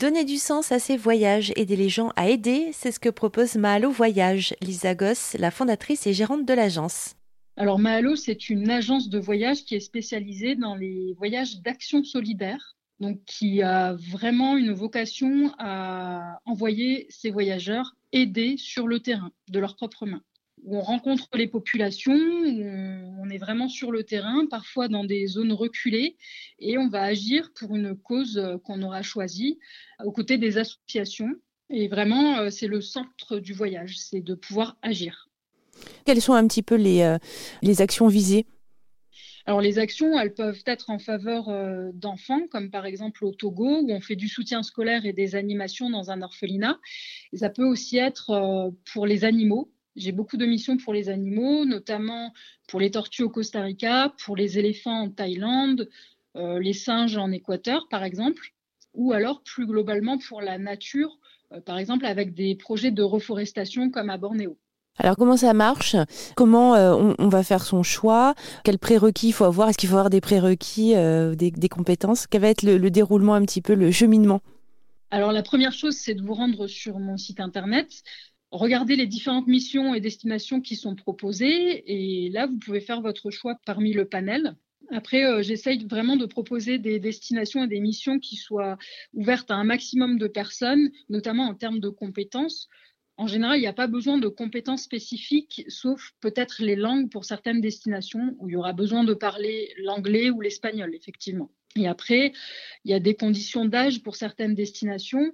Donner du sens à ses voyages, aider les gens à aider, c'est ce que propose Mahalo Voyage. Lisa Goss, la fondatrice et gérante de l'agence. Alors Mahalo, c'est une agence de voyage qui est spécialisée dans les voyages d'action solidaire, donc qui a vraiment une vocation à envoyer ses voyageurs aider sur le terrain de leurs propres mains on rencontre les populations, est vraiment sur le terrain, parfois dans des zones reculées, et on va agir pour une cause qu'on aura choisie aux côtés des associations. Et vraiment, euh, c'est le centre du voyage, c'est de pouvoir agir. Quelles sont un petit peu les, euh, les actions visées? Alors les actions, elles peuvent être en faveur euh, d'enfants, comme par exemple au Togo, où on fait du soutien scolaire et des animations dans un orphelinat. Et ça peut aussi être pour les animaux, j'ai beaucoup de missions pour les animaux, notamment pour les tortues au Costa Rica, pour les éléphants en Thaïlande, euh, les singes en Équateur, par exemple, ou alors plus globalement pour la nature, euh, par exemple avec des projets de reforestation comme à Bornéo. Alors comment ça marche? Comment euh, on, va faire son choix? Quels prérequis il faut avoir? Est-ce qu'il faut avoir des prérequis, des, compétences? Quel va être le déroulement un petit peu, le cheminement? Alors la première chose, c'est de vous rendre sur mon site internet regardez les différentes missions et destinations qui sont proposées et là, vous pouvez faire votre choix parmi le panel. Après, euh, j'essaye vraiment de proposer des destinations et des missions qui soient ouvertes à un maximum de personnes, notamment en termes de compétences. En général, il n'y a pas besoin de compétences spécifiques, sauf peut-être les langues pour certaines destinations où il y aura besoin de parler l'anglais ou l'espagnol, effectivement. Et après, il y a des conditions d'âge pour certaines destinations.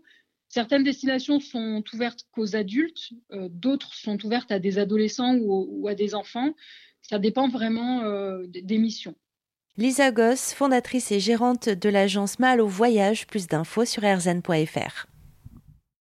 Certaines destinations sont ouvertes qu'aux adultes, euh, d'autres sont ouvertes à des adolescents ou, à des enfants. Ça dépend vraiment euh, des missions. Lisa Goss, fondatrice et gérante de l'agence Mal au Voyage, plus d'infos sur rzn.fr.